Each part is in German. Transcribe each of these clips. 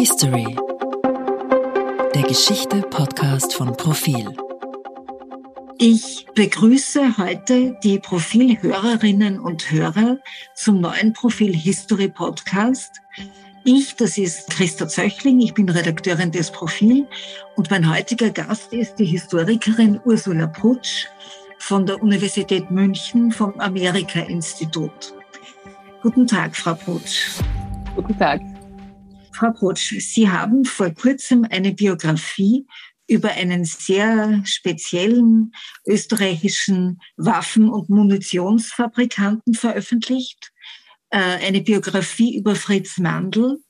History. Der Geschichte-Podcast von Profil. Ich begrüße heute die Profilhörerinnen und Hörer zum neuen Profil History Podcast. Ich, das ist Christa Zöchling, ich bin Redakteurin des Profil und mein heutiger Gast ist die Historikerin Ursula Putsch von der Universität München vom Amerika-Institut. Guten Tag, Frau Putsch. Guten Tag. Frau Protsch, Sie haben vor kurzem eine Biografie über einen sehr speziellen österreichischen Waffen- und Munitionsfabrikanten veröffentlicht. Äh, eine Biografie über Fritz Mandl,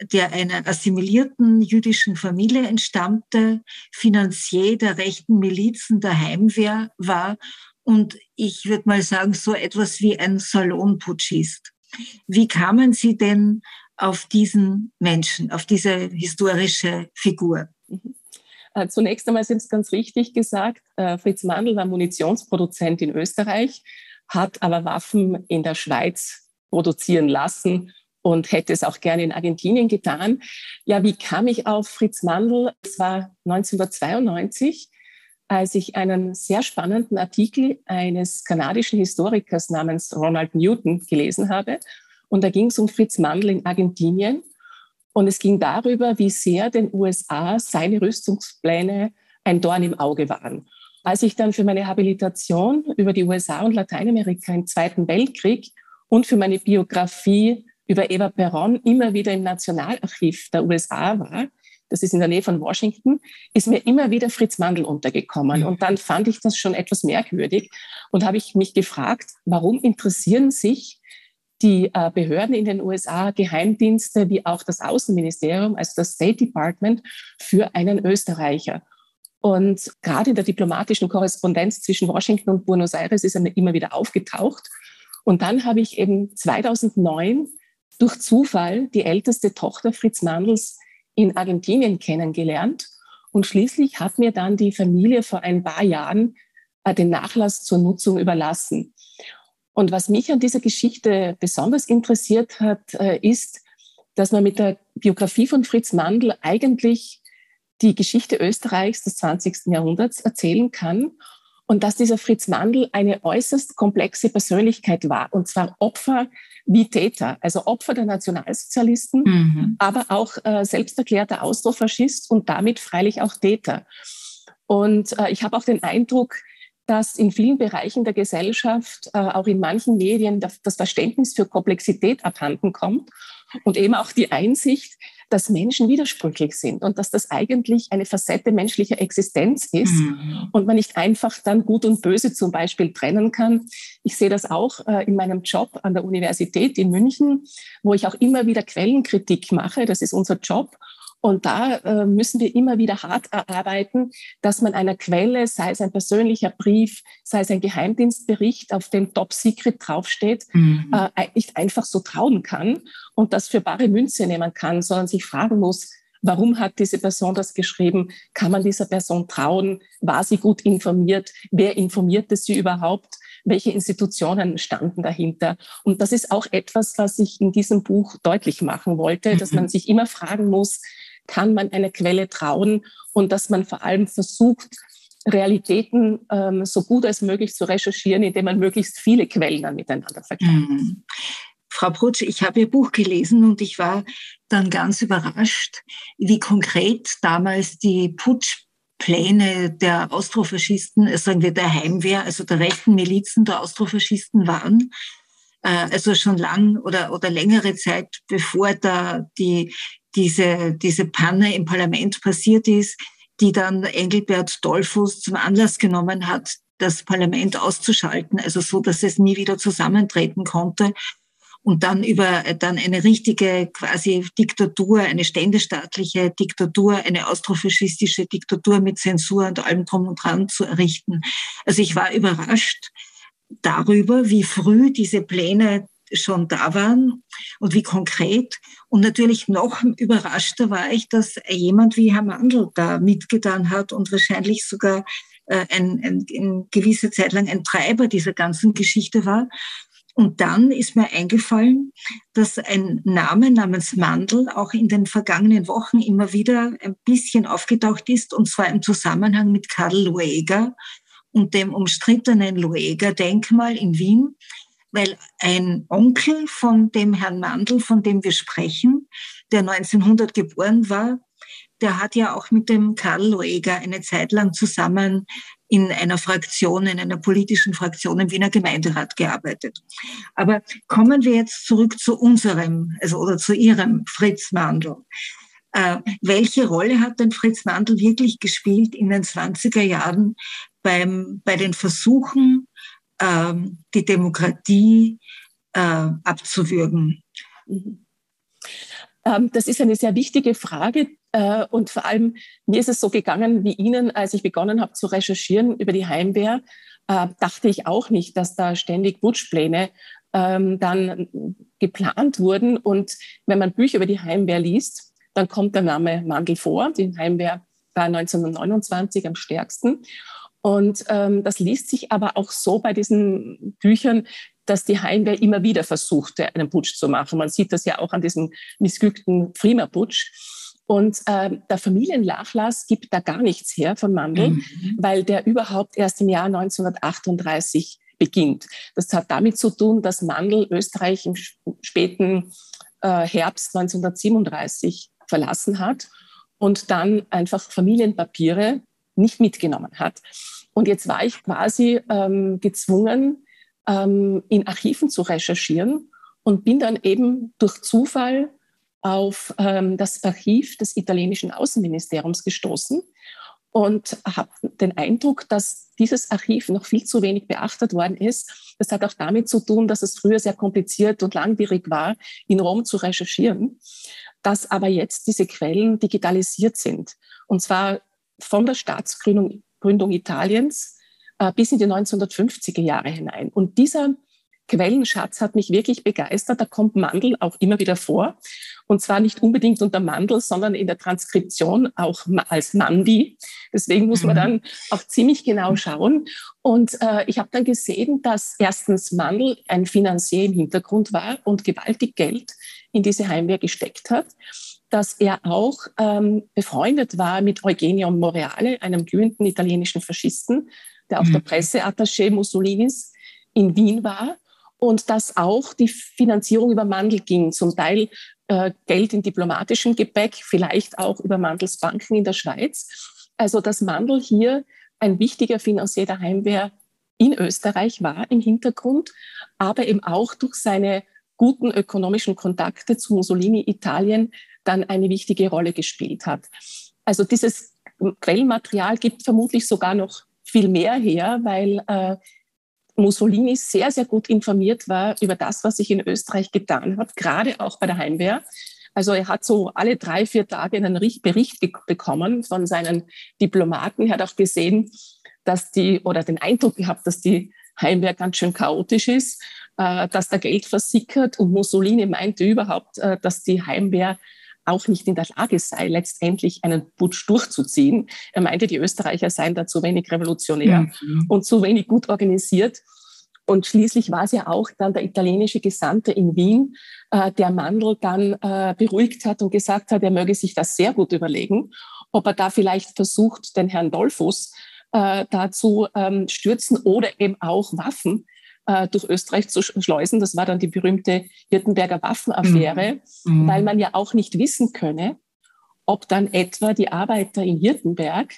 der einer assimilierten jüdischen Familie entstammte, Finanzier der rechten Milizen der Heimwehr war und ich würde mal sagen, so etwas wie ein Salonputschist. Wie kamen Sie denn auf diesen Menschen, auf diese historische Figur? Mhm. Äh, zunächst einmal sind es ganz richtig gesagt, äh, Fritz Mandl war Munitionsproduzent in Österreich, hat aber Waffen in der Schweiz produzieren lassen und hätte es auch gerne in Argentinien getan. Ja, wie kam ich auf Fritz Mandl? Es war 1992, als ich einen sehr spannenden Artikel eines kanadischen Historikers namens Ronald Newton gelesen habe. Und da ging es um Fritz Mandl in Argentinien. Und es ging darüber, wie sehr den USA seine Rüstungspläne ein Dorn im Auge waren. Als ich dann für meine Habilitation über die USA und Lateinamerika im Zweiten Weltkrieg und für meine Biografie über Eva Perron immer wieder im Nationalarchiv der USA war, das ist in der Nähe von Washington, ist mir immer wieder Fritz Mandl untergekommen. Und dann fand ich das schon etwas merkwürdig und habe ich mich gefragt, warum interessieren sich die äh, Behörden in den USA, Geheimdienste wie auch das Außenministerium, also das State Department, für einen Österreicher. Und gerade in der diplomatischen Korrespondenz zwischen Washington und Buenos Aires ist er immer wieder aufgetaucht. Und dann habe ich eben 2009 durch Zufall die älteste Tochter Fritz Mandels in Argentinien kennengelernt. Und schließlich hat mir dann die Familie vor ein paar Jahren äh, den Nachlass zur Nutzung überlassen. Und was mich an dieser Geschichte besonders interessiert hat, äh, ist, dass man mit der Biografie von Fritz Mandl eigentlich die Geschichte Österreichs des 20. Jahrhunderts erzählen kann und dass dieser Fritz Mandl eine äußerst komplexe Persönlichkeit war, und zwar Opfer wie Täter, also Opfer der Nationalsozialisten, mhm. aber auch äh, selbsterklärter Austrofaschist und damit freilich auch Täter. Und äh, ich habe auch den Eindruck, dass in vielen Bereichen der Gesellschaft, äh, auch in manchen Medien, das Verständnis für Komplexität abhanden kommt und eben auch die Einsicht, dass Menschen widersprüchlich sind und dass das eigentlich eine Facette menschlicher Existenz ist mhm. und man nicht einfach dann Gut und Böse zum Beispiel trennen kann. Ich sehe das auch äh, in meinem Job an der Universität in München, wo ich auch immer wieder Quellenkritik mache. Das ist unser Job. Und da äh, müssen wir immer wieder hart erarbeiten, dass man einer Quelle, sei es ein persönlicher Brief, sei es ein Geheimdienstbericht, auf dem Top Secret draufsteht, mhm. äh, nicht einfach so trauen kann und das für bare Münze nehmen kann, sondern sich fragen muss, Warum hat diese Person das geschrieben? Kann man dieser Person trauen? War sie gut informiert? Wer informierte sie überhaupt? Welche Institutionen standen dahinter? Und das ist auch etwas, was ich in diesem Buch deutlich machen wollte, dass man mhm. sich immer fragen muss, kann man einer Quelle trauen und dass man vor allem versucht, Realitäten ähm, so gut als möglich zu recherchieren, indem man möglichst viele Quellen dann miteinander vergleicht. Mhm. Frau Prutsch, ich habe Ihr Buch gelesen und ich war dann ganz überrascht, wie konkret damals die Putschpläne der Austrofaschisten, sagen wir der Heimwehr, also der rechten Milizen der Austrofaschisten waren. Äh, also schon lang oder, oder längere Zeit, bevor da die diese, diese Panne im Parlament passiert ist, die dann Engelbert Dollfuß zum Anlass genommen hat, das Parlament auszuschalten, also so, dass es nie wieder zusammentreten konnte und dann über dann eine richtige quasi Diktatur, eine ständestaatliche Diktatur, eine austrofaschistische Diktatur mit Zensur und allem drum und dran zu errichten. Also ich war überrascht darüber, wie früh diese Pläne schon da waren und wie konkret. Und natürlich noch überraschter war ich, dass jemand wie Herr Mandl da mitgetan hat und wahrscheinlich sogar äh, ein, ein, eine gewisse Zeit lang ein Treiber dieser ganzen Geschichte war. Und dann ist mir eingefallen, dass ein Name namens Mandel auch in den vergangenen Wochen immer wieder ein bisschen aufgetaucht ist, und zwar im Zusammenhang mit Karl Lueger und dem umstrittenen Lueger-Denkmal in Wien, weil ein Onkel von dem Herrn Mandel, von dem wir sprechen, der 1900 geboren war, der hat ja auch mit dem Karl Lueger eine Zeit lang zusammen in einer Fraktion, in einer politischen Fraktion im Wiener Gemeinderat gearbeitet. Aber kommen wir jetzt zurück zu unserem, also oder zu Ihrem Fritz Mandl. Äh, welche Rolle hat denn Fritz Mandl wirklich gespielt in den 20er Jahren beim, bei den Versuchen, äh, die Demokratie äh, abzuwürgen? Mhm. Ähm, das ist eine sehr wichtige Frage. Äh, und vor allem, mir ist es so gegangen wie Ihnen, als ich begonnen habe zu recherchieren über die Heimwehr, äh, dachte ich auch nicht, dass da ständig Putschpläne ähm, dann geplant wurden. Und wenn man Bücher über die Heimwehr liest, dann kommt der Name Mandel vor. Die Heimwehr war 1929 am stärksten. Und ähm, das liest sich aber auch so bei diesen Büchern, dass die Heimwehr immer wieder versuchte, einen Putsch zu machen. Man sieht das ja auch an diesem missglückten Frima-Putsch. Und äh, der Familiennachlass gibt da gar nichts her von Mandel, mhm. weil der überhaupt erst im Jahr 1938 beginnt. Das hat damit zu tun, dass Mandel Österreich im späten äh, Herbst 1937 verlassen hat und dann einfach Familienpapiere nicht mitgenommen hat. Und jetzt war ich quasi ähm, gezwungen, ähm, in Archiven zu recherchieren und bin dann eben durch Zufall auf ähm, das Archiv des italienischen Außenministeriums gestoßen und habe den Eindruck, dass dieses Archiv noch viel zu wenig beachtet worden ist. Das hat auch damit zu tun, dass es früher sehr kompliziert und langwierig war, in Rom zu recherchieren, dass aber jetzt diese Quellen digitalisiert sind. Und zwar von der Staatsgründung Gründung Italiens äh, bis in die 1950er Jahre hinein. Und dieser Quellenschatz hat mich wirklich begeistert. Da kommt Mandel auch immer wieder vor. Und zwar nicht unbedingt unter Mandel, sondern in der Transkription auch als Mandi. Deswegen muss man mhm. dann auch ziemlich genau schauen. Und äh, ich habe dann gesehen, dass erstens Mandel ein Finanzier im Hintergrund war und gewaltig Geld in diese Heimwehr gesteckt hat dass er auch ähm, befreundet war mit Eugenio Moreale, einem glühenden italienischen Faschisten, der auch mhm. der Presseattaché Mussolinis in Wien war und dass auch die Finanzierung über Mandel ging, zum Teil äh, Geld in diplomatischem Gepäck, vielleicht auch über Mandels Banken in der Schweiz. Also dass Mandel hier ein wichtiger Finanzier der Heimwehr in Österreich war im Hintergrund, aber eben auch durch seine guten ökonomischen Kontakte zu Mussolini Italien dann eine wichtige Rolle gespielt hat. Also dieses Quellenmaterial gibt vermutlich sogar noch viel mehr her, weil äh, Mussolini sehr, sehr gut informiert war über das, was sich in Österreich getan hat, gerade auch bei der Heimwehr. Also er hat so alle drei, vier Tage einen Bericht bekommen von seinen Diplomaten. Er hat auch gesehen, dass die, oder den Eindruck gehabt, dass die Heimwehr ganz schön chaotisch ist, äh, dass da Geld versickert. Und Mussolini meinte überhaupt, äh, dass die Heimwehr auch nicht in der Lage sei, letztendlich einen Putsch durchzuziehen. Er meinte, die Österreicher seien da zu wenig revolutionär mhm. und zu wenig gut organisiert. Und schließlich war es ja auch dann der italienische Gesandte in Wien, äh, der Mandel dann äh, beruhigt hat und gesagt hat, er möge sich das sehr gut überlegen, ob er da vielleicht versucht, den Herrn Dollfuss äh, dazu ähm, stürzen oder eben auch Waffen äh, durch Österreich zu schleusen. Das war dann die berühmte Hirtenberger Waffenaffäre, mhm. weil man ja auch nicht wissen könne, ob dann etwa die Arbeiter in Hirtenberg,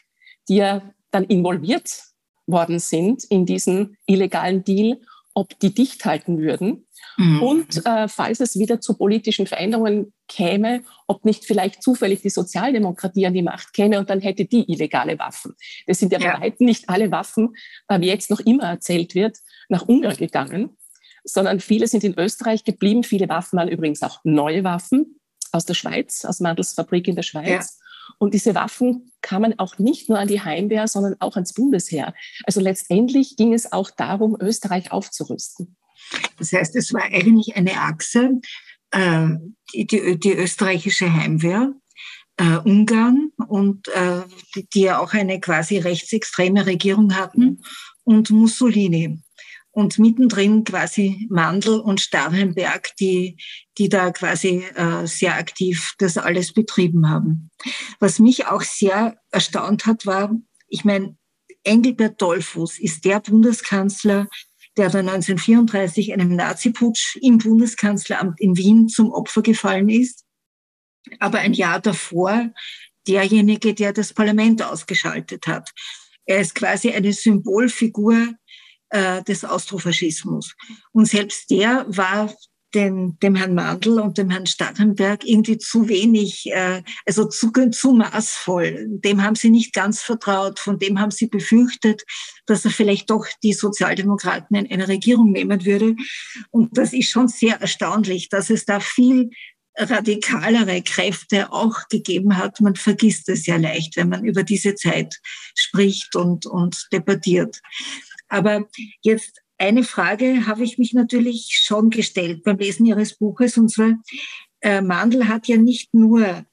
die ja dann involviert worden sind in diesen illegalen Deal, ob die dicht halten würden. Mhm. Und äh, falls es wieder zu politischen Veränderungen käme, ob nicht vielleicht zufällig die Sozialdemokratie an die Macht käme und dann hätte die illegale Waffen. Das sind ja, ja. bei weitem nicht alle Waffen, äh, wie jetzt noch immer erzählt wird, nach Ungarn gegangen, sondern viele sind in Österreich geblieben. Viele Waffen waren übrigens auch neue Waffen aus der Schweiz, aus Mandels Fabrik in der Schweiz. Ja. Und diese Waffen kamen auch nicht nur an die Heimwehr, sondern auch ans Bundesheer. Also letztendlich ging es auch darum, Österreich aufzurüsten. Das heißt, es war eigentlich eine Achse, äh, die, die, österreichische Heimwehr, äh, Ungarn und äh, die, die, ja auch eine quasi rechtsextreme Regierung hatten und Mussolini. und mittendrin quasi Mandl und Starhemberg, die, die da quasi äh, sehr aktiv das alles betrieben haben. Was mich auch sehr erstaunt hat, war, ich meine, Engelbert Dollfuß ist der Bundeskanzler, der dann 1934 einem Naziputsch im Bundeskanzleramt in Wien zum Opfer gefallen ist. Aber ein Jahr davor derjenige, der das Parlament ausgeschaltet hat. Er ist quasi eine Symbolfigur äh, des Austrofaschismus. Und selbst der war den, dem Herrn Mandl und dem Herrn Stadtenberg irgendwie zu wenig, äh, also zu, zu maßvoll. Dem haben sie nicht ganz vertraut, von dem haben sie befürchtet, dass er vielleicht doch die Sozialdemokraten in eine Regierung nehmen würde. Und das ist schon sehr erstaunlich, dass es da viel radikalere Kräfte auch gegeben hat. Man vergisst es ja leicht, wenn man über diese Zeit spricht und, und debattiert. Aber jetzt eine Frage habe ich mich natürlich schon gestellt beim Lesen Ihres Buches. Und zwar, äh, Mandel hat ja nicht nur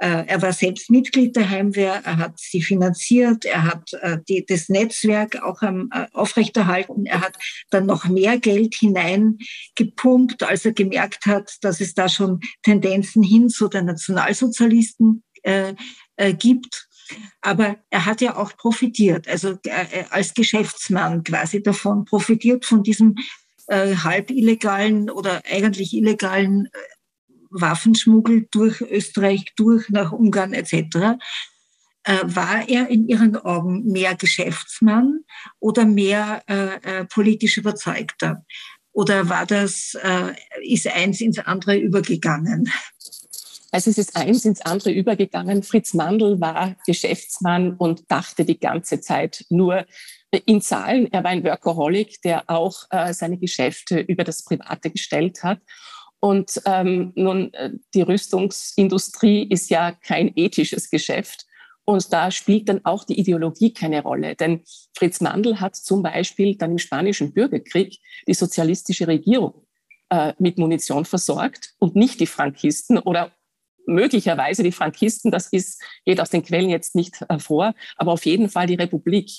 äh, er war selbst Mitglied der Heimwehr, er hat sie finanziert, er hat äh, die, das Netzwerk auch am, äh, aufrechterhalten, er hat dann noch mehr Geld hineingepumpt, als er gemerkt hat, dass es da schon Tendenzen hin zu den Nationalsozialisten äh, äh, gibt. Aber er hat ja auch profitiert, also äh, als Geschäftsmann quasi davon profitiert von diesem äh, halb illegalen oder eigentlich illegalen Waffenschmuggel durch Österreich, durch nach Ungarn etc. Äh, war er in Ihren Augen mehr Geschäftsmann oder mehr äh, äh, politisch Überzeugter? Oder war das, äh, ist eins ins andere übergegangen? Also es ist eins ins andere übergegangen. Fritz Mandl war Geschäftsmann und dachte die ganze Zeit nur in Zahlen. Er war ein Workaholic, der auch äh, seine Geschäfte über das Private gestellt hat. Und ähm, nun, äh, die Rüstungsindustrie ist ja kein ethisches Geschäft. Und da spielt dann auch die Ideologie keine Rolle. Denn Fritz Mandl hat zum Beispiel dann im Spanischen Bürgerkrieg die sozialistische Regierung äh, mit Munition versorgt und nicht die Frankisten oder möglicherweise die Frankisten, das ist, geht aus den Quellen jetzt nicht hervor, aber auf jeden Fall die Republik.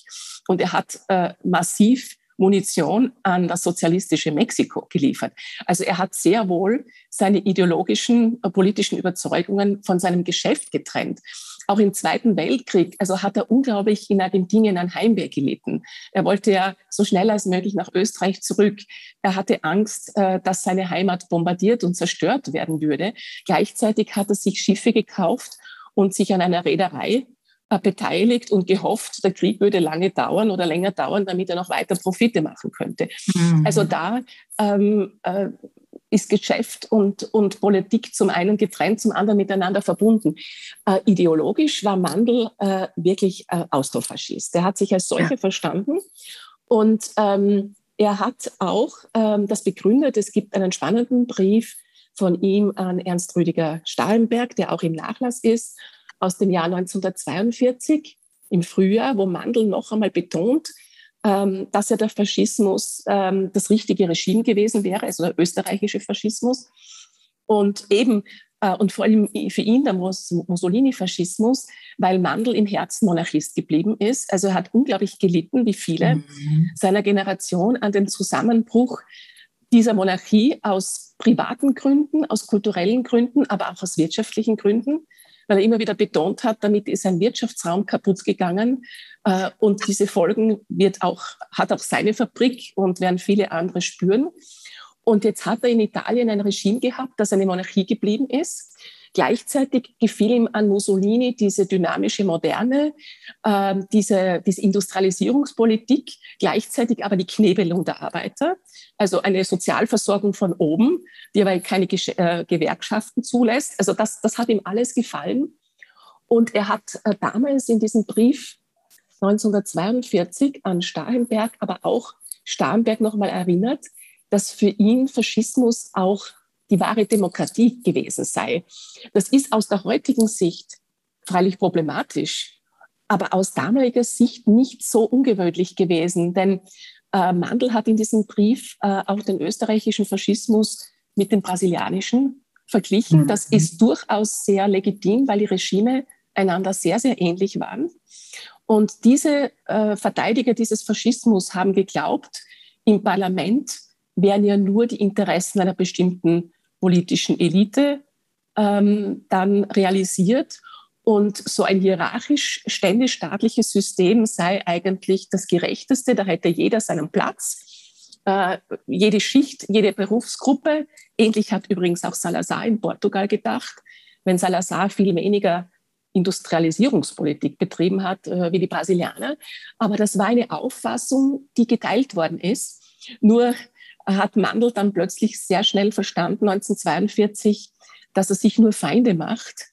Und er hat äh, massiv Munition an das sozialistische Mexiko geliefert. Also er hat sehr wohl seine ideologischen, äh, politischen Überzeugungen von seinem Geschäft getrennt. Auch im Zweiten Weltkrieg, also hat er unglaublich in Argentinien ein Heimweh gelitten. Er wollte ja so schnell als möglich nach Österreich zurück. Er hatte Angst, äh, dass seine Heimat bombardiert und zerstört werden würde. Gleichzeitig hat er sich Schiffe gekauft und sich an einer Reederei äh, beteiligt und gehofft, der Krieg würde lange dauern oder länger dauern, damit er noch weiter Profite machen könnte. Mhm. Also da ähm, äh, ist Geschäft und, und Politik zum einen getrennt, zum anderen miteinander verbunden. Äh, ideologisch war Mandel äh, wirklich äh, Austrofaschist. Er hat sich als solcher ja. verstanden und ähm, er hat auch ähm, das begründet. Es gibt einen spannenden Brief von ihm an Ernst Rüdiger Stahlenberg, der auch im Nachlass ist aus dem Jahr 1942 im Frühjahr, wo Mandel noch einmal betont, ähm, dass ja der Faschismus ähm, das richtige Regime gewesen wäre, also der österreichische Faschismus. Und eben, äh, und vor allem für ihn der Mussolini-Faschismus, weil Mandel im Herzen Monarchist geblieben ist. Also er hat unglaublich gelitten, wie viele mhm. seiner Generation, an dem Zusammenbruch dieser Monarchie aus privaten Gründen, aus kulturellen Gründen, aber auch aus wirtschaftlichen Gründen weil er immer wieder betont hat, damit ist ein Wirtschaftsraum kaputt gegangen. Äh, und diese Folgen wird auch, hat auch seine Fabrik und werden viele andere spüren. Und jetzt hat er in Italien ein Regime gehabt, das eine Monarchie geblieben ist. Gleichzeitig gefiel ihm an Mussolini diese dynamische Moderne, äh, diese, diese Industrialisierungspolitik, gleichzeitig aber die Knebelung der Arbeiter, also eine Sozialversorgung von oben, die aber keine Gesch äh, Gewerkschaften zulässt. Also das, das hat ihm alles gefallen. Und er hat äh, damals in diesem Brief 1942 an Starhemberg, aber auch Starhemberg nochmal erinnert, dass für ihn Faschismus auch die wahre Demokratie gewesen sei. Das ist aus der heutigen Sicht freilich problematisch, aber aus damaliger Sicht nicht so ungewöhnlich gewesen, denn äh, Mandel hat in diesem Brief äh, auch den österreichischen Faschismus mit dem brasilianischen verglichen. Das ist durchaus sehr legitim, weil die Regime einander sehr, sehr ähnlich waren. Und diese äh, Verteidiger dieses Faschismus haben geglaubt, im Parlament werden ja nur die Interessen einer bestimmten politischen Elite ähm, dann realisiert. Und so ein hierarchisch ständisch-staatliches System sei eigentlich das Gerechteste. Da hätte jeder seinen Platz, äh, jede Schicht, jede Berufsgruppe. Ähnlich hat übrigens auch Salazar in Portugal gedacht. Wenn Salazar viel weniger Industrialisierungspolitik betrieben hat äh, wie die Brasilianer. Aber das war eine Auffassung, die geteilt worden ist. Nur hat Mandel dann plötzlich sehr schnell verstanden, 1942, dass er sich nur Feinde macht,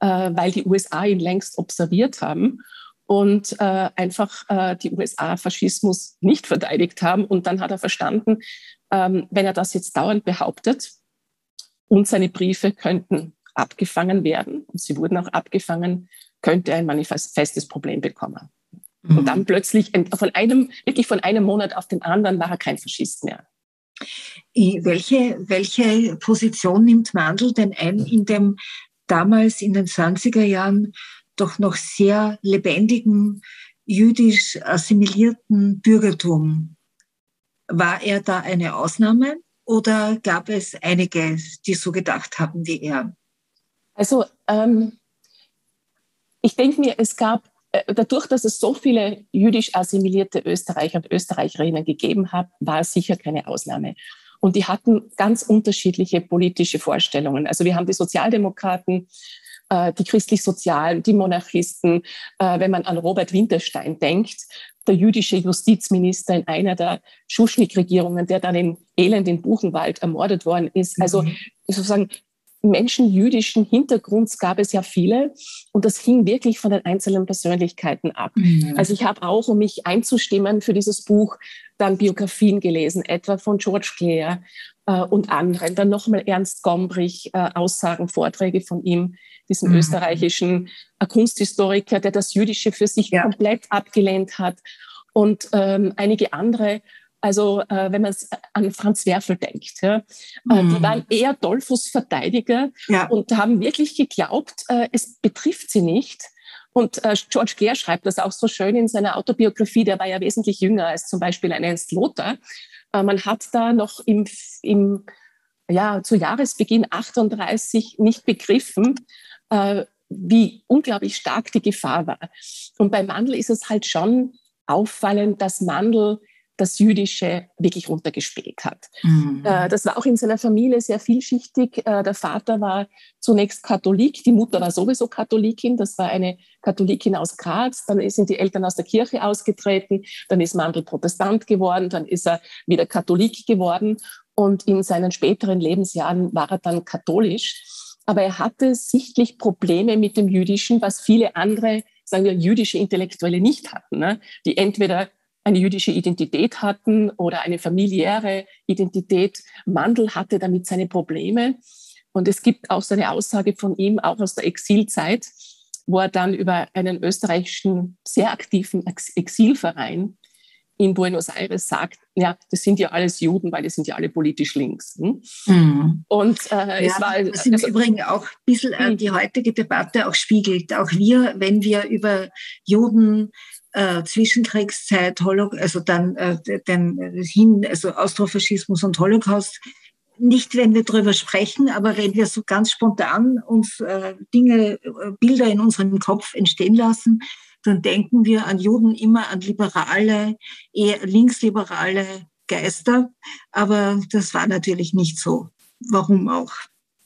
äh, weil die USA ihn längst observiert haben und äh, einfach äh, die USA Faschismus nicht verteidigt haben. Und dann hat er verstanden, ähm, wenn er das jetzt dauernd behauptet und seine Briefe könnten abgefangen werden, und sie wurden auch abgefangen, könnte ein manifestes Problem bekommen. Mhm. Und dann plötzlich von einem, wirklich von einem Monat auf den anderen war er kein Faschist mehr. Welche, welche Position nimmt Mandel denn ein in dem damals in den 20er Jahren doch noch sehr lebendigen jüdisch assimilierten Bürgertum? War er da eine Ausnahme oder gab es einige, die so gedacht haben wie er? Also ähm, ich denke mir, es gab äh, dadurch, dass es so viele jüdisch assimilierte Österreicher und Österreicherinnen gegeben hat, war es sicher keine Ausnahme. Und die hatten ganz unterschiedliche politische Vorstellungen. Also wir haben die Sozialdemokraten, äh, die christlich-sozialen, die Monarchisten. Äh, wenn man an Robert Winterstein denkt, der jüdische Justizminister in einer der Schuschnigg-Regierungen, der dann in Elend in Buchenwald ermordet worden ist. Also mhm. sozusagen Menschen jüdischen Hintergrunds gab es ja viele und das hing wirklich von den einzelnen Persönlichkeiten ab. Mhm. Also ich habe auch, um mich einzustimmen für dieses Buch, dann Biografien gelesen, etwa von George Clare äh, und anderen. Dann nochmal Ernst Gombrich, äh, Aussagen, Vorträge von ihm, diesem mhm. österreichischen äh, Kunsthistoriker, der das Jüdische für sich ja. komplett abgelehnt hat. Und ähm, einige andere also äh, wenn man an Franz Werfel denkt, ja, äh, die mhm. waren eher Dollfuß-Verteidiger ja. und haben wirklich geglaubt, äh, es betrifft sie nicht. Und äh, George Clare schreibt das auch so schön in seiner Autobiografie, der war ja wesentlich jünger als zum Beispiel ein Ernst Lothar. Äh, man hat da noch im, im ja, zu Jahresbeginn 38 nicht begriffen, äh, wie unglaublich stark die Gefahr war. Und bei Mandel ist es halt schon auffallend, dass Mandel das Jüdische wirklich runtergespielt hat. Mhm. Äh, das war auch in seiner Familie sehr vielschichtig. Äh, der Vater war zunächst Katholik, die Mutter war sowieso Katholikin, das war eine Katholikin aus Graz, dann sind die Eltern aus der Kirche ausgetreten, dann ist Mandel Protestant geworden, dann ist er wieder Katholik geworden und in seinen späteren Lebensjahren war er dann katholisch. Aber er hatte sichtlich Probleme mit dem Jüdischen, was viele andere, sagen wir, jüdische Intellektuelle nicht hatten, ne? die entweder eine jüdische Identität hatten oder eine familiäre Identität. Mandel hatte damit seine Probleme. Und es gibt auch so eine Aussage von ihm, auch aus der Exilzeit, wo er dann über einen österreichischen sehr aktiven Exilverein in Buenos Aires sagt, ja, das sind ja alles Juden, weil die sind ja alle politisch links. Hm? Mhm. Und äh, ja, es war was im also, Übrigen auch ein bisschen äh, hm. die heutige Debatte auch spiegelt. Auch wir, wenn wir über Juden äh, Zwischenkriegszeit, Holo also dann äh, den hin, also Austrofaschismus und Holocaust. Nicht, wenn wir darüber sprechen, aber wenn wir so ganz spontan uns äh, Dinge, äh, Bilder in unserem Kopf entstehen lassen, dann denken wir an Juden immer an liberale, eher linksliberale Geister. Aber das war natürlich nicht so. Warum auch?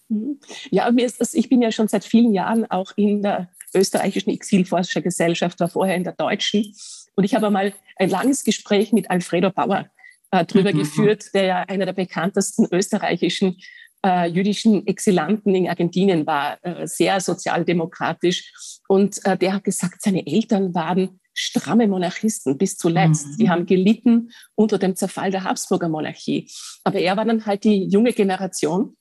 Mhm. Ja, mir ist das, ich bin ja schon seit vielen Jahren auch in der österreichischen Exilforschergesellschaft, war vorher in der deutschen. Und ich habe einmal ein langes Gespräch mit Alfredo Bauer äh, drüber mhm. geführt, der ja einer der bekanntesten österreichischen äh, jüdischen Exilanten in Argentinien war, äh, sehr sozialdemokratisch. Und äh, der hat gesagt, seine Eltern waren stramme Monarchisten bis zuletzt. Mhm. Die haben gelitten unter dem Zerfall der Habsburger Monarchie. Aber er war dann halt die junge Generation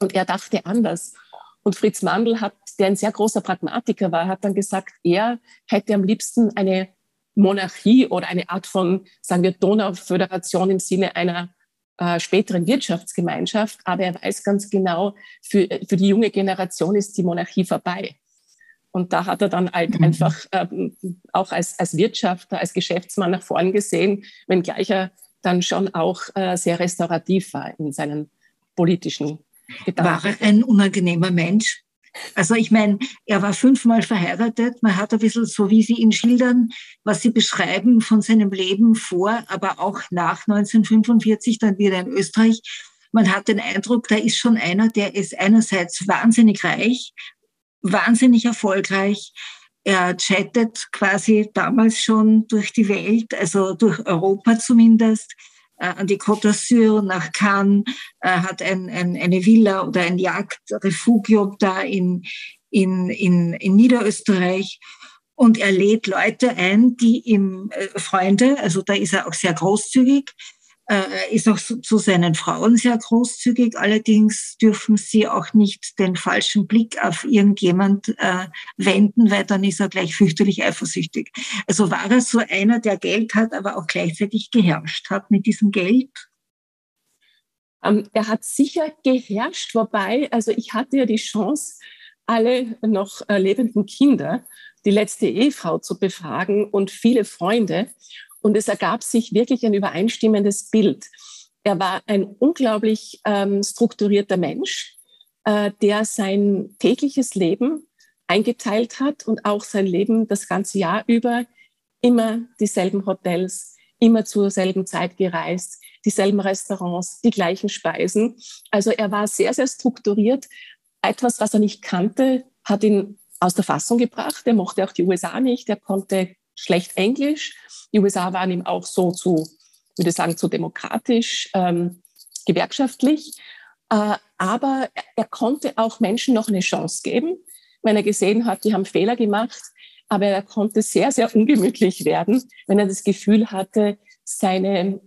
und er dachte anders. Und Fritz Mandl hat, der ein sehr großer Pragmatiker war, hat dann gesagt, er hätte am liebsten eine Monarchie oder eine Art von, sagen wir, Donauföderation im Sinne einer äh, späteren Wirtschaftsgemeinschaft. Aber er weiß ganz genau, für, für die junge Generation ist die Monarchie vorbei. Und da hat er dann halt mhm. einfach ähm, auch als, als Wirtschafter, als Geschäftsmann nach vorn gesehen, wenngleich er dann schon auch äh, sehr restaurativ war in seinen politischen Gedanken. War er ein unangenehmer Mensch? Also ich meine, er war fünfmal verheiratet. Man hat ein bisschen so, wie Sie ihn schildern, was Sie beschreiben von seinem Leben vor, aber auch nach 1945 dann wieder in Österreich. Man hat den Eindruck, da ist schon einer, der ist einerseits wahnsinnig reich, wahnsinnig erfolgreich. Er chattet quasi damals schon durch die Welt, also durch Europa zumindest an die Côte d'Azur nach Cannes, äh, hat ein, ein, eine Villa oder ein Jagdrefugium da in, in, in, in Niederösterreich. Und er lädt Leute ein, die ihm äh, Freunde, also da ist er auch sehr großzügig, äh, ist auch zu, zu seinen Frauen sehr großzügig. Allerdings dürfen sie auch nicht den falschen Blick auf irgendjemand äh, wenden, weil dann ist er gleich fürchterlich eifersüchtig. Also war er so einer, der Geld hat, aber auch gleichzeitig geherrscht hat mit diesem Geld? Ähm, er hat sicher geherrscht, wobei, also ich hatte ja die Chance, alle noch äh, lebenden Kinder, die letzte Ehefrau zu befragen und viele Freunde. Und es ergab sich wirklich ein übereinstimmendes Bild. Er war ein unglaublich ähm, strukturierter Mensch, äh, der sein tägliches Leben eingeteilt hat und auch sein Leben das ganze Jahr über immer dieselben Hotels, immer zur selben Zeit gereist, dieselben Restaurants, die gleichen Speisen. Also er war sehr, sehr strukturiert. Etwas, was er nicht kannte, hat ihn aus der Fassung gebracht. Er mochte auch die USA nicht. Er konnte schlecht Englisch. Die USA waren ihm auch so zu, würde ich sagen, zu demokratisch, ähm, gewerkschaftlich. Äh, aber er konnte auch Menschen noch eine Chance geben, wenn er gesehen hat, die haben Fehler gemacht. Aber er konnte sehr, sehr ungemütlich werden, wenn er das Gefühl hatte, seine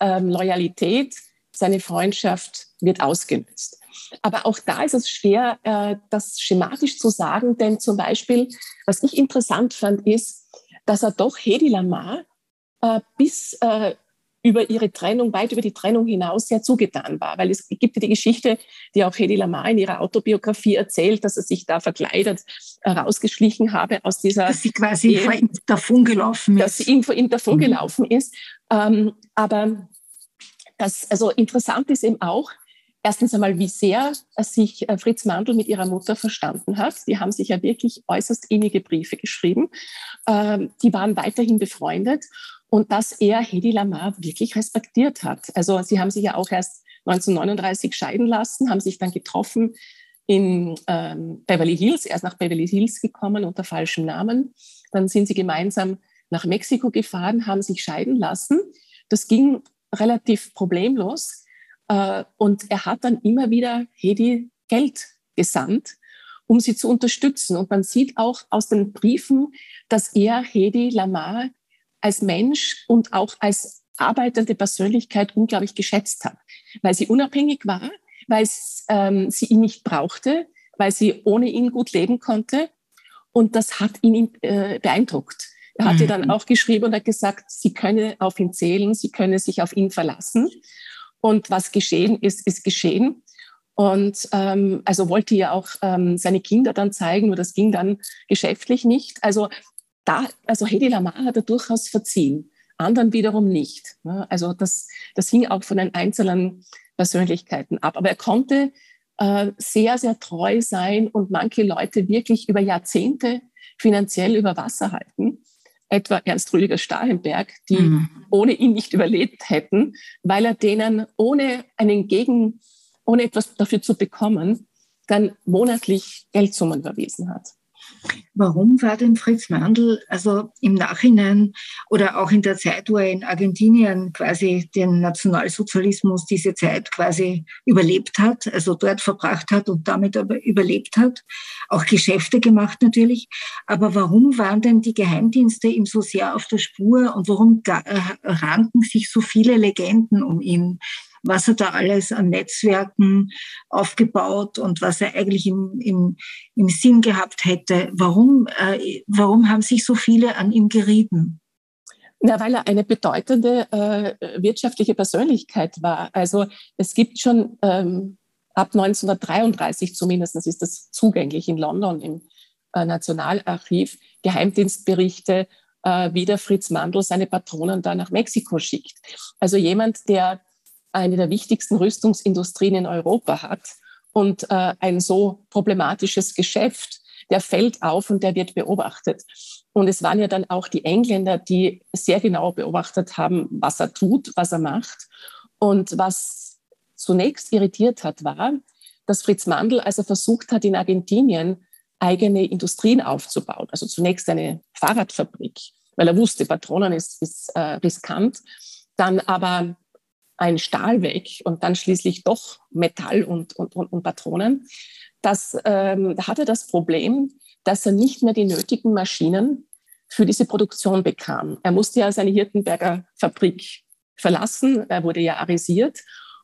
ähm, Loyalität, seine Freundschaft wird ausgenutzt. Aber auch da ist es schwer, äh, das schematisch zu sagen, denn zum Beispiel, was ich interessant fand, ist, dass er doch Hedi Lamar äh, bis äh, über ihre Trennung, weit über die Trennung hinaus sehr zugetan war. Weil es gibt ja die Geschichte, die auch Hedi Lamar in ihrer Autobiografie erzählt, dass er sich da verkleidet rausgeschlichen habe aus dieser... Dass sie quasi vor ihm davongelaufen ist. Dass sie ihm vor ihm davongelaufen mhm. ist. Ähm, aber das, also interessant ist eben auch, erstens einmal, wie sehr sich äh, Fritz Mandl mit ihrer Mutter verstanden hat. Die haben sich ja wirklich äußerst innige Briefe geschrieben. Ähm, die waren weiterhin befreundet und dass er Hedi Lamar wirklich respektiert hat. Also sie haben sich ja auch erst 1939 scheiden lassen, haben sich dann getroffen in ähm, Beverly Hills, erst nach Beverly Hills gekommen unter falschem Namen. Dann sind sie gemeinsam nach Mexiko gefahren, haben sich scheiden lassen. Das ging relativ problemlos. Äh, und er hat dann immer wieder Hedi Geld gesandt, um sie zu unterstützen. Und man sieht auch aus den Briefen, dass er Hedi Lamar als Mensch und auch als arbeitende Persönlichkeit unglaublich geschätzt hat, weil sie unabhängig war, weil ähm, sie ihn nicht brauchte, weil sie ohne ihn gut leben konnte. Und das hat ihn äh, beeindruckt. Er hat mhm. ihr dann auch geschrieben und hat gesagt, sie könne auf ihn zählen, sie könne sich auf ihn verlassen. Und was geschehen ist, ist geschehen. Und ähm, also wollte ja auch ähm, seine Kinder dann zeigen, nur das ging dann geschäftlich nicht. Also da, also Hedi Lamar hat er durchaus verziehen, anderen wiederum nicht. Ne? Also das, das hing auch von den einzelnen Persönlichkeiten ab. Aber er konnte äh, sehr, sehr treu sein und manche Leute wirklich über Jahrzehnte finanziell über Wasser halten etwa Ernst Rüdiger Starhemberg, die mhm. ohne ihn nicht überlebt hätten, weil er denen ohne einen Gegen, ohne etwas dafür zu bekommen, dann monatlich Geldsummen überwiesen hat. Warum war denn Fritz Mandl also im Nachhinein oder auch in der Zeit, wo er in Argentinien quasi den Nationalsozialismus, diese Zeit quasi überlebt hat, also dort verbracht hat und damit aber überlebt hat, auch Geschäfte gemacht natürlich. Aber warum waren denn die Geheimdienste ihm so sehr auf der Spur und warum ranken sich so viele Legenden um ihn? Was er da alles an Netzwerken aufgebaut und was er eigentlich im, im, im Sinn gehabt hätte. Warum, äh, warum haben sich so viele an ihm gerieben? Na, weil er eine bedeutende äh, wirtschaftliche Persönlichkeit war. Also es gibt schon ähm, ab 1933 zumindest, das ist das zugänglich in London im äh, Nationalarchiv, Geheimdienstberichte äh, wie der Fritz Mandl seine Patronen da nach Mexiko schickt. Also jemand, der eine der wichtigsten Rüstungsindustrien in Europa hat und äh, ein so problematisches Geschäft, der fällt auf und der wird beobachtet. Und es waren ja dann auch die Engländer, die sehr genau beobachtet haben, was er tut, was er macht. Und was zunächst irritiert hat, war, dass Fritz Mandl, als er versucht hat, in Argentinien eigene Industrien aufzubauen, also zunächst eine Fahrradfabrik, weil er wusste, Patronen ist, ist äh, riskant, dann aber ein Stahlweg und dann schließlich doch Metall und, und, und, und Patronen, das, ähm, hatte das Problem, dass er nicht mehr die nötigen Maschinen für diese Produktion bekam. Er musste ja seine Hirtenberger Fabrik verlassen, er wurde ja arisiert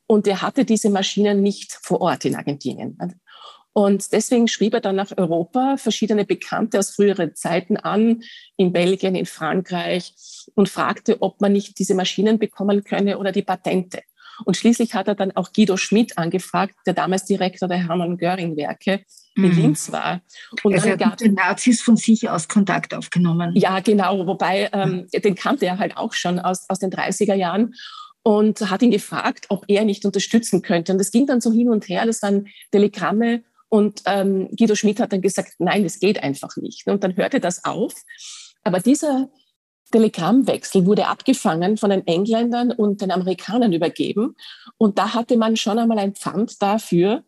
und er hatte diese Maschinen nicht vor Ort in Argentinien. Und deswegen schrieb er dann nach Europa verschiedene Bekannte aus früheren Zeiten an, in Belgien, in Frankreich, und fragte, ob man nicht diese Maschinen bekommen könne oder die Patente. Und schließlich hat er dann auch Guido Schmidt angefragt, der damals Direktor der Hermann Göring-Werke in mhm. Linz war. Und also er hat mit den Nazis von sich aus Kontakt aufgenommen. Ja, genau. Wobei, ähm, den kannte er halt auch schon aus, aus den 30er Jahren und hat ihn gefragt, ob er nicht unterstützen könnte. Und das ging dann so hin und her. Das waren Telegramme und ähm, Guido Schmidt hat dann gesagt, nein, das geht einfach nicht. Und dann hörte das auf. Aber dieser Telegrammwechsel wurde abgefangen von den Engländern und den Amerikanern übergeben. Und da hatte man schon einmal ein Pfand dafür,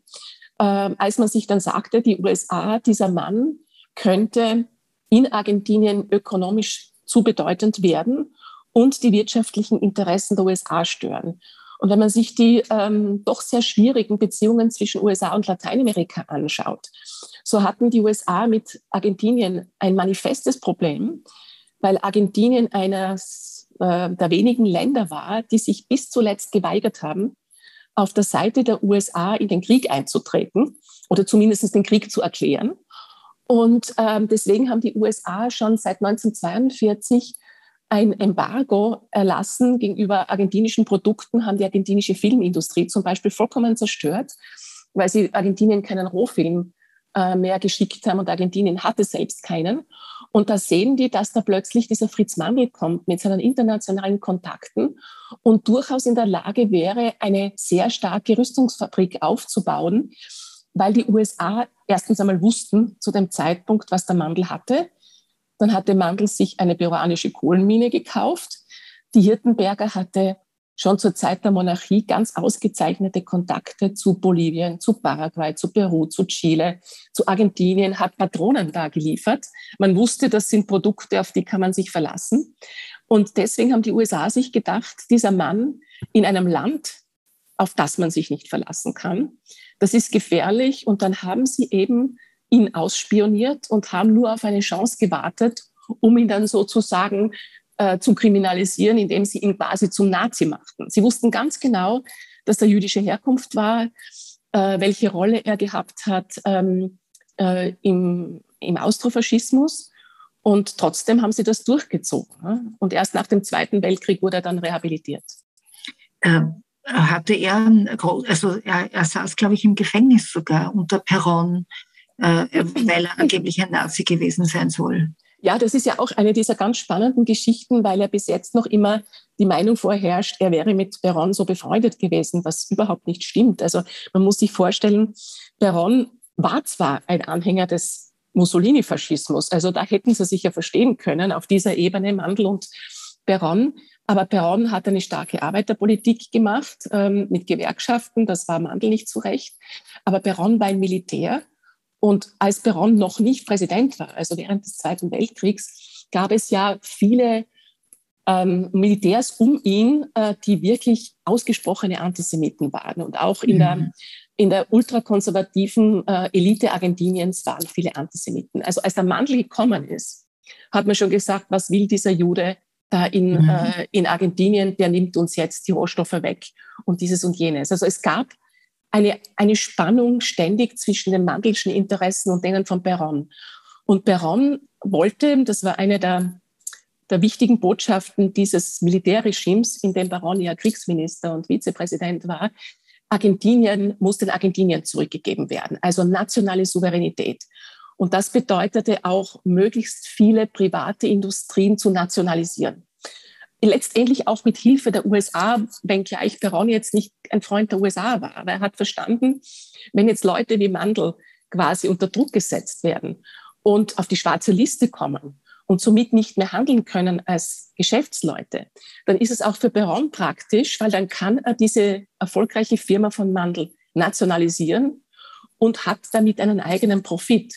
äh, als man sich dann sagte, die USA, dieser Mann könnte in Argentinien ökonomisch zu bedeutend werden und die wirtschaftlichen Interessen der USA stören. Und wenn man sich die ähm, doch sehr schwierigen Beziehungen zwischen USA und Lateinamerika anschaut, so hatten die USA mit Argentinien ein manifestes Problem, weil Argentinien eines äh, der wenigen Länder war, die sich bis zuletzt geweigert haben, auf der Seite der USA in den Krieg einzutreten oder zumindest den Krieg zu erklären. Und ähm, deswegen haben die USA schon seit 1942 ein Embargo erlassen gegenüber argentinischen Produkten, haben die argentinische Filmindustrie zum Beispiel vollkommen zerstört, weil sie Argentinien keinen Rohfilm äh, mehr geschickt haben und Argentinien hatte selbst keinen. Und da sehen die, dass da plötzlich dieser Fritz Mangel kommt mit seinen internationalen Kontakten und durchaus in der Lage wäre, eine sehr starke Rüstungsfabrik aufzubauen, weil die USA erstens einmal wussten zu dem Zeitpunkt, was der Mandel hatte. Dann hatte Mandel sich eine peruanische Kohlenmine gekauft. Die Hirtenberger hatte schon zur Zeit der Monarchie ganz ausgezeichnete Kontakte zu Bolivien, zu Paraguay, zu Peru, zu Chile, zu Argentinien, hat Patronen da geliefert. Man wusste, das sind Produkte, auf die kann man sich verlassen. Und deswegen haben die USA sich gedacht, dieser Mann in einem Land, auf das man sich nicht verlassen kann, das ist gefährlich. Und dann haben sie eben ihn ausspioniert und haben nur auf eine Chance gewartet, um ihn dann sozusagen äh, zu kriminalisieren, indem sie ihn quasi zum Nazi machten. Sie wussten ganz genau, dass er jüdische Herkunft war, äh, welche Rolle er gehabt hat ähm, äh, im, im Austrofaschismus. Und trotzdem haben sie das durchgezogen. Ne? Und erst nach dem Zweiten Weltkrieg wurde er dann rehabilitiert. Ähm, hatte er, also er, er saß, glaube ich, im Gefängnis sogar unter Perron, äh, weil er angeblich ein Nazi gewesen sein soll. Ja, das ist ja auch eine dieser ganz spannenden Geschichten, weil er bis jetzt noch immer die Meinung vorherrscht, er wäre mit Peron so befreundet gewesen, was überhaupt nicht stimmt. Also man muss sich vorstellen, Peron war zwar ein Anhänger des Mussolini-Faschismus, also da hätten sie sich ja verstehen können auf dieser Ebene Mandel und Peron. Aber Peron hat eine starke Arbeiterpolitik gemacht ähm, mit Gewerkschaften, das war Mandel nicht zurecht. Aber Peron war ein Militär und als Perron noch nicht Präsident war, also während des Zweiten Weltkriegs, gab es ja viele ähm, Militärs um ihn, äh, die wirklich ausgesprochene Antisemiten waren. Und auch in mhm. der, in der ultrakonservativen äh, Elite Argentiniens waren viele Antisemiten. Also als der Mandel gekommen ist, hat man schon gesagt, was will dieser Jude da in, mhm. äh, in Argentinien, der nimmt uns jetzt die Rohstoffe weg und dieses und jenes. Also es gab eine, eine Spannung ständig zwischen den Mandelschen Interessen und denen von Perron. Und Perron wollte, das war eine der, der wichtigen Botschaften dieses Militärregimes, in dem Perron ja Kriegsminister und Vizepräsident war, Argentinien muss den Argentinien zurückgegeben werden, also nationale Souveränität. Und das bedeutete auch, möglichst viele private Industrien zu nationalisieren. Letztendlich auch mit Hilfe der USA, wenngleich Perron jetzt nicht ein Freund der USA war. Aber er hat verstanden, wenn jetzt Leute wie Mandel quasi unter Druck gesetzt werden und auf die schwarze Liste kommen und somit nicht mehr handeln können als Geschäftsleute, dann ist es auch für Perron praktisch, weil dann kann er diese erfolgreiche Firma von Mandel nationalisieren und hat damit einen eigenen Profit.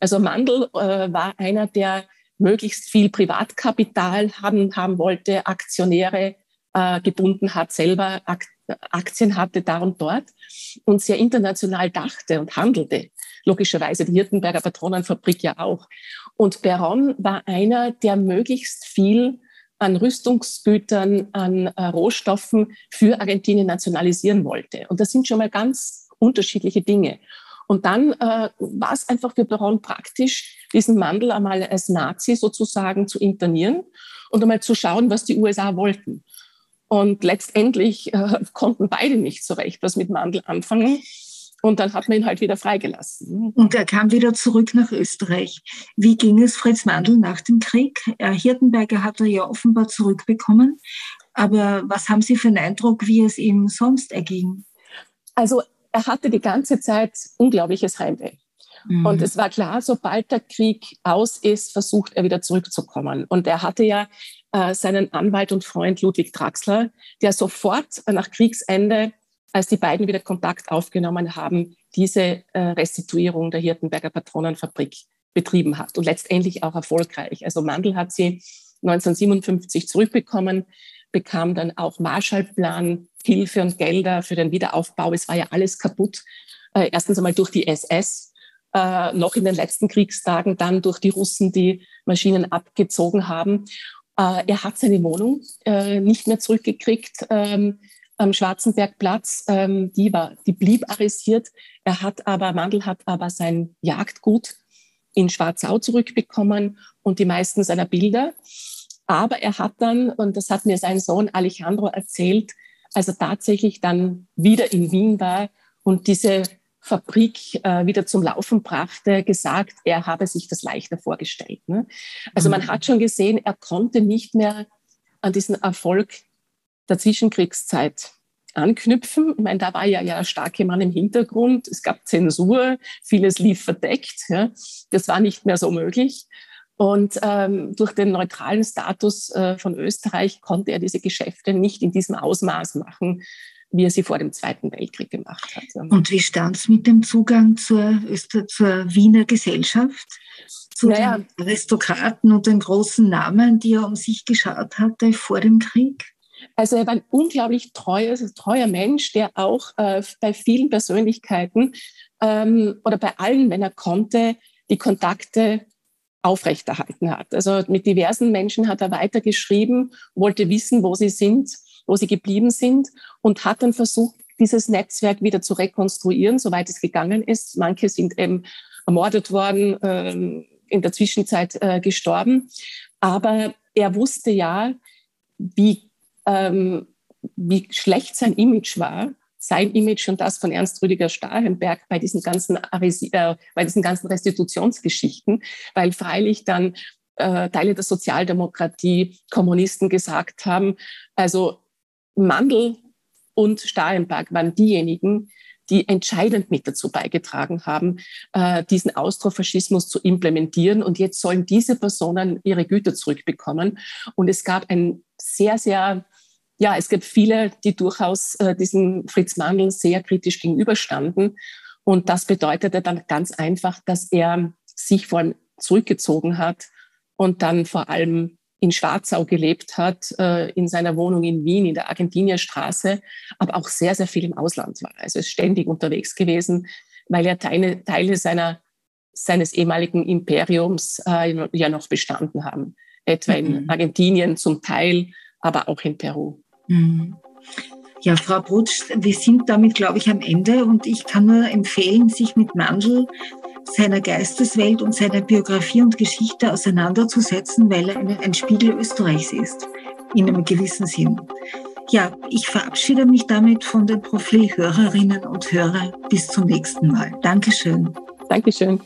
Also Mandel äh, war einer, der möglichst viel Privatkapital haben, haben wollte, Aktionäre äh, gebunden hat, selber Ak Aktien hatte da und dort und sehr international dachte und handelte. Logischerweise die Hirtenberger Patronenfabrik ja auch. Und Perron war einer, der möglichst viel an Rüstungsgütern, an äh, Rohstoffen für Argentinien nationalisieren wollte. Und das sind schon mal ganz unterschiedliche Dinge. Und dann äh, war es einfach für Baron praktisch, diesen Mandel einmal als Nazi sozusagen zu internieren und einmal zu schauen, was die USA wollten. Und letztendlich äh, konnten beide nicht so recht was mit Mandel anfangen. Und dann hat man ihn halt wieder freigelassen. Und er kam wieder zurück nach Österreich. Wie ging es Fritz Mandl nach dem Krieg? Hirtenberger hat er ja offenbar zurückbekommen. Aber was haben Sie für einen Eindruck, wie es ihm sonst erging? Also er hatte die ganze Zeit unglaubliches Heimweh. Mhm. Und es war klar, sobald der Krieg aus ist, versucht er wieder zurückzukommen. Und er hatte ja äh, seinen Anwalt und Freund Ludwig Draxler, der sofort nach Kriegsende, als die beiden wieder Kontakt aufgenommen haben, diese äh, Restituierung der Hirtenberger Patronenfabrik betrieben hat und letztendlich auch erfolgreich. Also Mandel hat sie 1957 zurückbekommen, bekam dann auch Marshallplan, Hilfe und Gelder für den Wiederaufbau. Es war ja alles kaputt. Äh, erstens einmal durch die SS, äh, noch in den letzten Kriegstagen, dann durch die Russen, die Maschinen abgezogen haben. Äh, er hat seine Wohnung nicht mehr zurückgekriegt ähm, am Schwarzenbergplatz. Ähm, die, war, die blieb arisiert. Er hat aber, Mandel hat aber sein Jagdgut in Schwarzau zurückbekommen und die meisten seiner Bilder. Aber er hat dann, und das hat mir sein Sohn Alejandro erzählt, als er tatsächlich dann wieder in Wien war und diese Fabrik äh, wieder zum Laufen brachte, gesagt, er habe sich das leichter vorgestellt. Ne? Also man mhm. hat schon gesehen, er konnte nicht mehr an diesen Erfolg der Zwischenkriegszeit anknüpfen. Ich meine, da war ja ja starke Mann im Hintergrund. Es gab Zensur, vieles lief verdeckt. Ja. Das war nicht mehr so möglich. Und ähm, durch den neutralen Status äh, von Österreich konnte er diese Geschäfte nicht in diesem Ausmaß machen, wie er sie vor dem Zweiten Weltkrieg gemacht hat. Und wie stand es mit dem Zugang zur, zur Wiener Gesellschaft? Zu naja, den Aristokraten und den großen Namen, die er um sich geschaut hatte vor dem Krieg? Also er war ein unglaublich treuer, treuer Mensch, der auch äh, bei vielen Persönlichkeiten ähm, oder bei allen, wenn er konnte, die Kontakte aufrechterhalten hat. Also mit diversen Menschen hat er weitergeschrieben, wollte wissen, wo sie sind, wo sie geblieben sind und hat dann versucht, dieses Netzwerk wieder zu rekonstruieren, soweit es gegangen ist. Manche sind eben ermordet worden, äh, in der Zwischenzeit äh, gestorben. Aber er wusste ja, wie, ähm, wie schlecht sein Image war sein Image und das von Ernst Rüdiger Stahenberg bei diesen ganzen, äh, bei diesen ganzen Restitutionsgeschichten, weil freilich dann äh, Teile der Sozialdemokratie, Kommunisten gesagt haben, also Mandel und Stahenberg waren diejenigen, die entscheidend mit dazu beigetragen haben, äh, diesen Austrofaschismus zu implementieren. Und jetzt sollen diese Personen ihre Güter zurückbekommen. Und es gab ein sehr, sehr ja, es gibt viele, die durchaus äh, diesem Fritz Mandl sehr kritisch gegenüberstanden. Und das bedeutete dann ganz einfach, dass er sich vor allem zurückgezogen hat und dann vor allem in Schwarzau gelebt hat, äh, in seiner Wohnung in Wien, in der Argentinierstraße, aber auch sehr, sehr viel im Ausland war. Also ist ständig unterwegs gewesen, weil er Teile, Teile seiner, seines ehemaligen Imperiums äh, ja noch bestanden haben. Etwa mhm. in Argentinien zum Teil, aber auch in Peru. Mhm. Ja, Frau Brutsch, wir sind damit, glaube ich, am Ende und ich kann nur empfehlen, sich mit Mandl, seiner Geisteswelt und seiner Biografie und Geschichte auseinanderzusetzen, weil er ein Spiegel Österreichs ist, in einem gewissen Sinn. Ja, ich verabschiede mich damit von den Profil-Hörerinnen und Hörern. Bis zum nächsten Mal. Dankeschön. Dankeschön.